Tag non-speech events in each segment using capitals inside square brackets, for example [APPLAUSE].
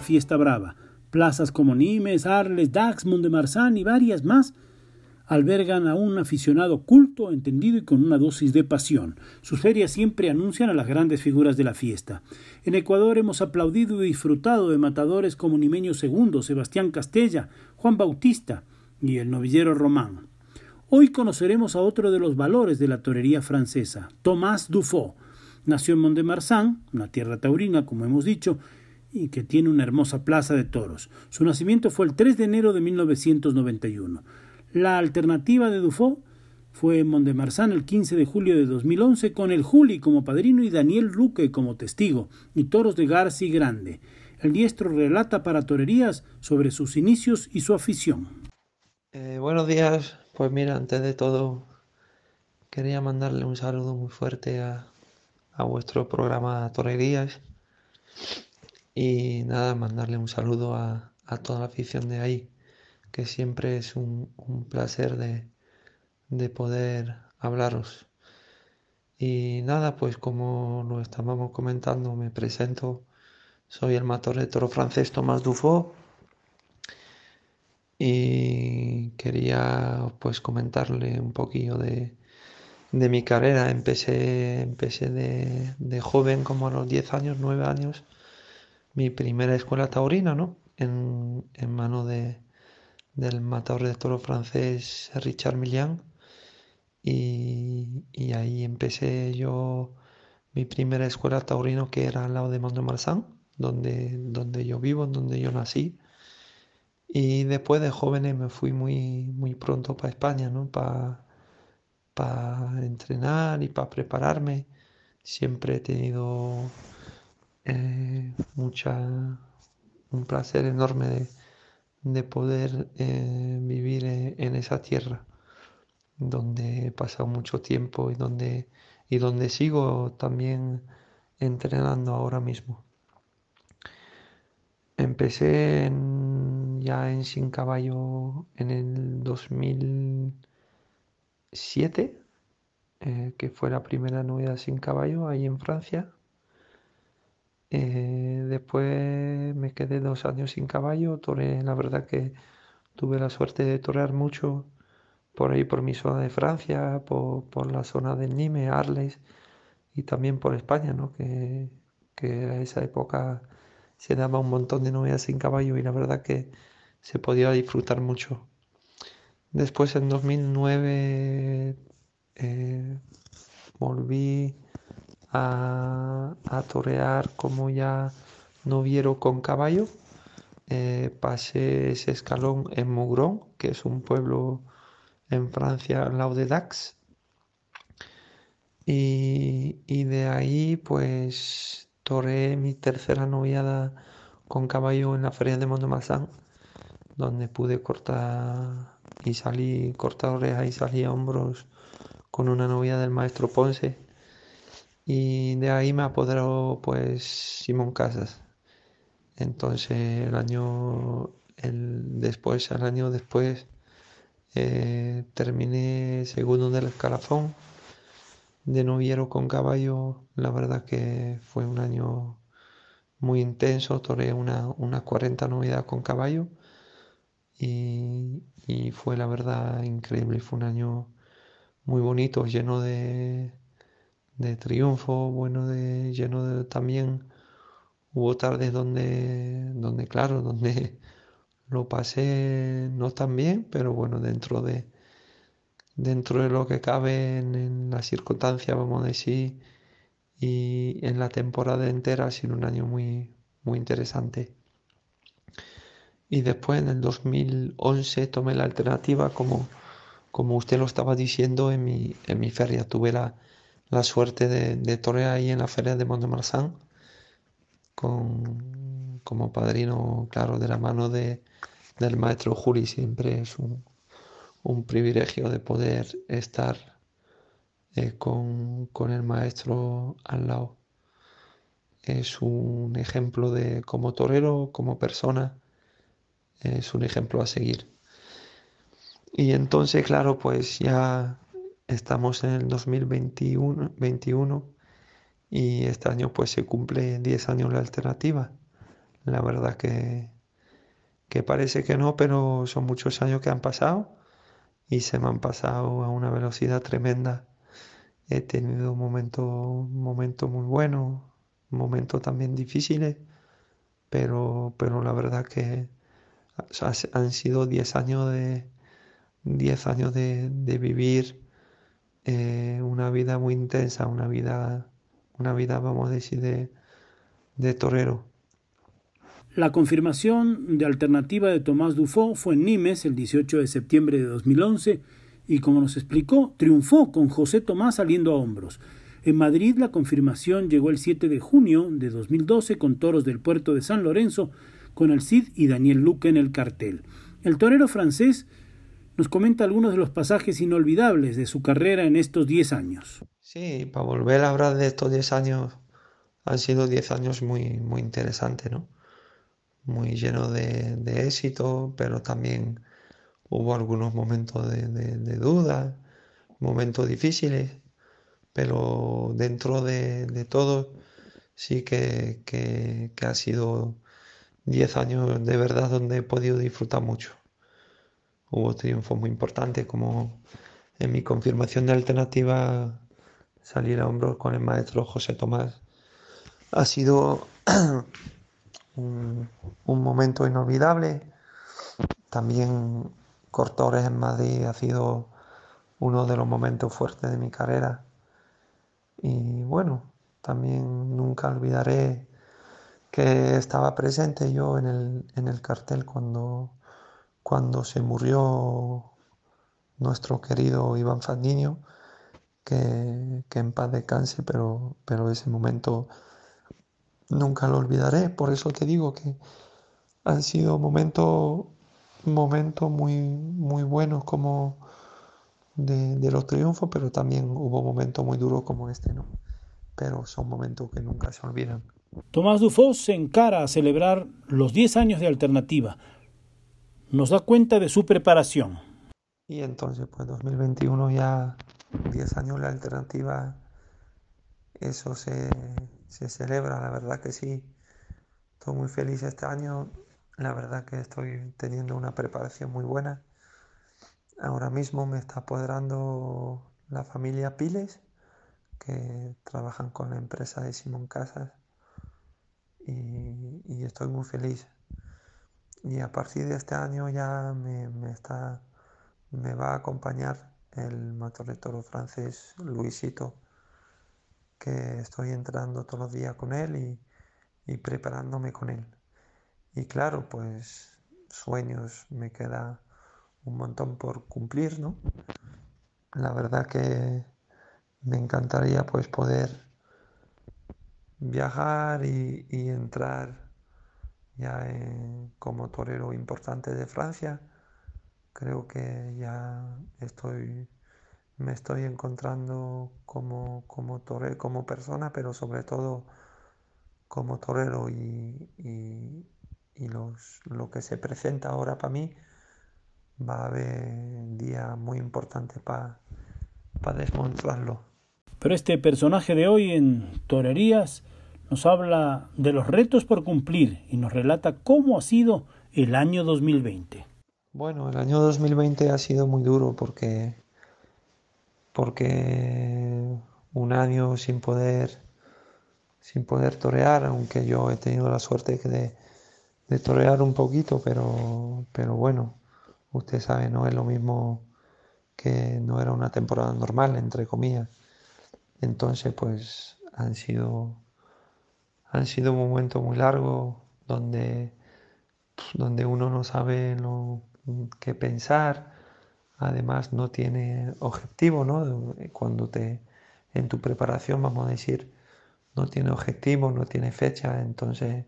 Fiesta brava. Plazas como Nimes, Arles, Dax, Mont de Marsan y varias más albergan a un aficionado culto, entendido y con una dosis de pasión. Sus ferias siempre anuncian a las grandes figuras de la fiesta. En Ecuador hemos aplaudido y disfrutado de matadores como Nimeño II, Sebastián Castella, Juan Bautista y el novillero Román. Hoy conoceremos a otro de los valores de la torería francesa, Tomás Dufaux. Nació en Mont de Marsan, una tierra taurina, como hemos dicho, y que tiene una hermosa plaza de toros. Su nacimiento fue el 3 de enero de 1991. La alternativa de Dufaux fue en el 15 de julio de 2011 con el Juli como padrino y Daniel Luque como testigo y toros de Garci Grande. El diestro relata para torerías sobre sus inicios y su afición. Eh, buenos días, pues mira, antes de todo quería mandarle un saludo muy fuerte a, a vuestro programa Torerías y nada, mandarle un saludo a, toda la afición de ahí, que siempre es un, placer de, de, poder hablaros. Y nada, pues como lo estábamos comentando, me presento, soy el mator de toro francés Tomás Dufaux y quería pues comentarle un poquillo de, de mi carrera. Empecé, empecé de, de, joven, como a los 10 años, 9 años, mi primera escuela taurina, ¿no? En, en mano de, del matador de toro francés Richard Millian. Y, ahí empecé yo mi primera escuela taurina que era al lado de Mont de Marsan, donde, donde yo vivo, donde yo nací. Y después de jóvenes me fui muy, muy pronto para España, ¿no? Para entrenar y para prepararme. Siempre he tenido eh, mucha, un placer enorme de, poder eh, vivir eh, en esa tierra donde he pasado mucho tiempo y donde, y donde sigo también entrenando ahora mismo. Empecé ya en Sin Caballo en el 2007, que fue la primera novedad Sin Caballo ahí en Francia. Eh, después me quedé dos años sin caballo, toré, la verdad que tuve la suerte de torear mucho por ahí por mi zona de Francia, por, la zona del Nîmes, Arles y también por España, ¿no? que, a esa época se daba un montón de novedades sin caballo y la verdad que se podía disfrutar mucho. Después en 2009 eh, volví a, torear como ya noviero con caballo. Eh, pasé ese escalón en Mougron, que es un pueblo en Francia al lado de Dax. Y, de ahí pues toreé mi tercera noviada con caballo en la feria de Montemarsan, donde pude cortar y salí, cortar orejas y salí a hombros con una novia del maestro Ponce y de ahí me apoderó pues Simón Casas. Entonces el año el, después, el año después, eh, terminé segundo del escalafón de noviero con caballo. La verdad que fue un año muy intenso, toré una, unas 40 novedades con caballo y, y fue la verdad increíble. Fue un año muy bonito, lleno de de triunfo, bueno, de lleno de también hubo tardes donde, donde claro, donde [LAUGHS] lo pasé no tan bien, pero bueno, dentro de dentro de lo que cabe en, la circunstancia, vamos a decir, y en la temporada entera ha sido un año muy, muy interesante. Y después en el 2011 tomé la alternativa como, como usted lo estaba diciendo en mi, en mi feria. Tuve la, la suerte de, de ahí en la feria de Mont-de-Marsan con, como padrino, claro, de la mano de, del maestro Juli. Siempre es un, un privilegio de poder estar eh, con, con, el maestro al lado. Es un ejemplo de como torero, como persona, es un ejemplo a seguir. Y entonces, claro, pues ya estamos en el 2021 21, y este año pues se cumple 10 años la alternativa. La verdad que, que parece que no, pero son muchos años que han pasado y se me han pasado a una velocidad tremenda. He tenido momentos momento muy buenos, momentos también difíciles, pero, pero la verdad que han sido 10 años de 10 años de, de vivir eh, una vida muy intensa, una vida, una vida, vamos a decir, de, torero. La confirmación de alternativa de Tomás Dufo fue en Nimes el 18 de septiembre de 2011 y como nos explicó, triunfó con José Tomás saliendo a hombros. En Madrid la confirmación llegó el 7 de junio de 2012 con toros del puerto de San Lorenzo, con el Cid y Daniel Luque en el cartel. El torero francés nos comenta algunos de los pasajes inolvidables de su carrera en estos 10 años. Sí, para volver a hablar de estos 10 años, han sido 10 años muy, muy interesantes, ¿no? muy lleno de, éxito, pero también hubo algunos momentos de, duda, momentos difíciles, pero dentro de, todo sí que, que, ha sido 10 años de verdad donde he podido disfrutar mucho. Hubo triunfos muy importantes como en mi confirmación de alternativa salir a hombros con el maestro José Tomás. Ha sido [CLEARS THROAT] un, momento inolvidable. También Cortores en Madrid ha sido uno de los momentos fuertes de mi carrera. Y bueno, también nunca olvidaré que estaba presente yo en el, en el cartel cuando, cuando se murió nuestro querido Iván Fandiño, que, que en paz descanse, pero, pero ese momento nunca lo olvidaré. Por eso te digo que han sido momentos momentos muy, muy buenos como de, los triunfos, pero también hubo momentos muy duros como este, ¿no? Pero son momentos que nunca se olvidan. Tomás Dufos se encara a celebrar los 10 años de alternativa. Nos da cuenta de su preparación. Y entonces, pues 2021 ya 10 años la alternativa, eso se, se celebra, la verdad que sí. Estoy muy feliz este año, la verdad que estoy teniendo una preparación muy buena. Ahora mismo me está apoderando la familia Piles, que trabajan con la empresa de Simón Casas, y, estoy muy feliz. Y a partir de este año ya me, está, me va a acompañar el matorretoro francés Luisito que estoy entrando todos los días con él y, preparándome con él. Y claro, pues sueños me queda un montón por cumplir, ¿no? La verdad que me encantaría pues poder viajar y, entrar ya como torero importante de Francia. Creo que ya estoy me estoy encontrando como, como torero, como persona, pero sobre todo como torero y, y, los, lo que se presenta ahora para mí va a haber día muy importante para desmontarlo. Pero este personaje de hoy en Torerías nos habla de los retos por cumplir y nos relata cómo ha sido el año 2020. Bueno, el año 2020 ha sido muy duro porque porque un año sin poder sin poder torear, aunque yo he tenido la suerte de, de torear un poquito, pero, pero bueno, usted sabe, no es lo mismo que no era una temporada normal, entre comillas. Entonces, pues han sido, han sido momentos muy largos donde, donde uno no sabe lo que pensar, además no tiene objetivo, ¿no? Cuando te, en tu preparación, vamos a decir, no tiene objetivo, no tiene fecha, entonces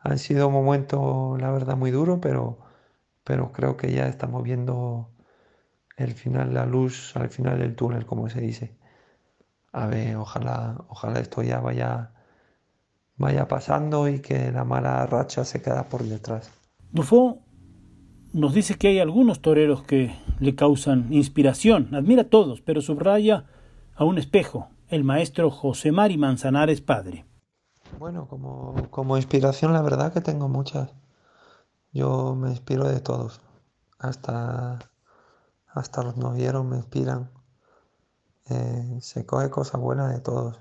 han sido momentos, la verdad, muy duros, pero, pero creo que ya estamos viendo el final, la luz al final del túnel, como se dice. A ver, ojalá, ojalá esto ya vaya, vaya pasando y que la mala racha se quede por detrás. Dufo nos dice que hay algunos toreros que le causan inspiración, admira a todos, pero subraya a un espejo, el maestro José Mari Manzanares Padre. Bueno, como, como inspiración la verdad que tengo muchas. Yo me inspiro de todos. Hasta, hasta los novieros me inspiran. Eh, se coge cosas buenas de todos.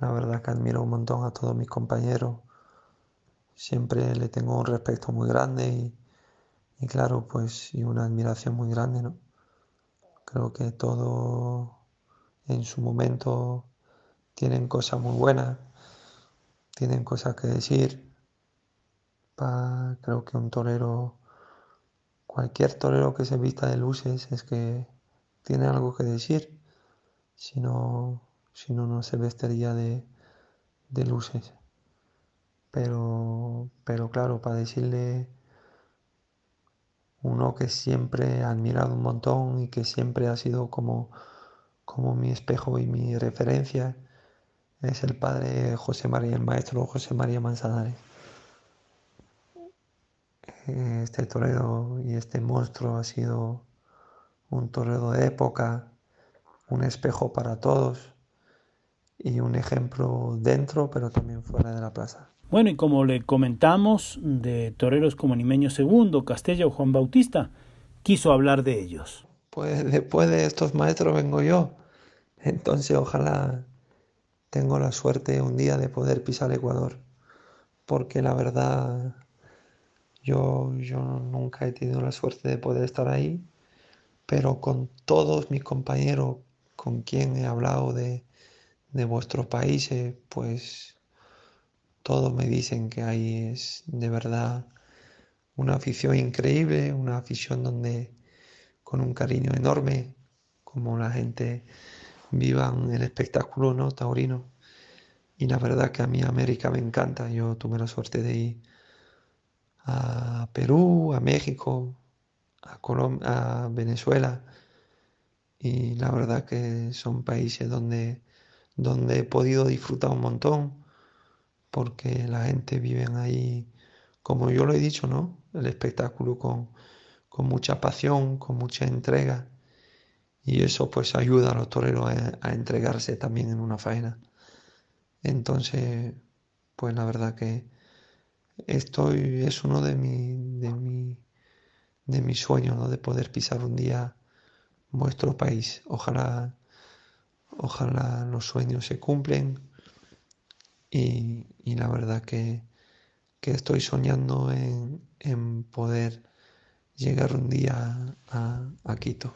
La verdad que admiro un montón a todos mis compañeros. Siempre le tengo un respeto muy grande y, claro, pues y una admiración muy grande, ¿no? Creo que todo en su momento tienen cosas muy buenas tienen cosas que decir. creo que un torero, cualquier torero que se vista de luces es que tiene algo que decir. Si no, si no, no se vestiría de, de luces. Pero, pero claro, para decirle uno que siempre ha admirado un montón y que siempre ha sido como, como mi espejo y mi referencia, es el padre José María, el maestro José María Manzanares. Este torero y este monstruo ha sido un torero de época, un espejo para todos y un ejemplo dentro, pero también fuera de la plaza. Bueno, y como le comentamos de toreros como Nimeño II, Castella o Juan Bautista, quiso hablar de ellos. Pues después de estos maestros vengo yo. Entonces ojalá tengo la suerte un día de poder pisar Ecuador, porque la verdad yo, yo nunca he tenido la suerte de poder estar ahí, pero con todos mis compañeros con quien he hablado de, de vuestros países, pues todos me dicen que ahí es de verdad una afición increíble, una afición donde con un cariño enorme, como la gente vivan el espectáculo ¿no? taurino. Y la verdad que a mí América me encanta. Yo tuve la suerte de ir a Perú, a México, a, a Venezuela. Y la verdad que son países donde, donde he podido disfrutar un montón, porque la gente vive ahí, como yo lo he dicho, ¿no? El espectáculo con, con mucha pasión, con mucha entrega y eso pues ayuda a los toreros a, entregarse también en una faena. Entonces, pues la verdad que estoy, es uno de, mi, de, mi, de mis sueños, ¿no? de poder pisar un día vuestro país. Ojalá, ojalá los sueños se cumplen y, y la verdad que, que estoy soñando en, en, poder llegar un día a, a Quito.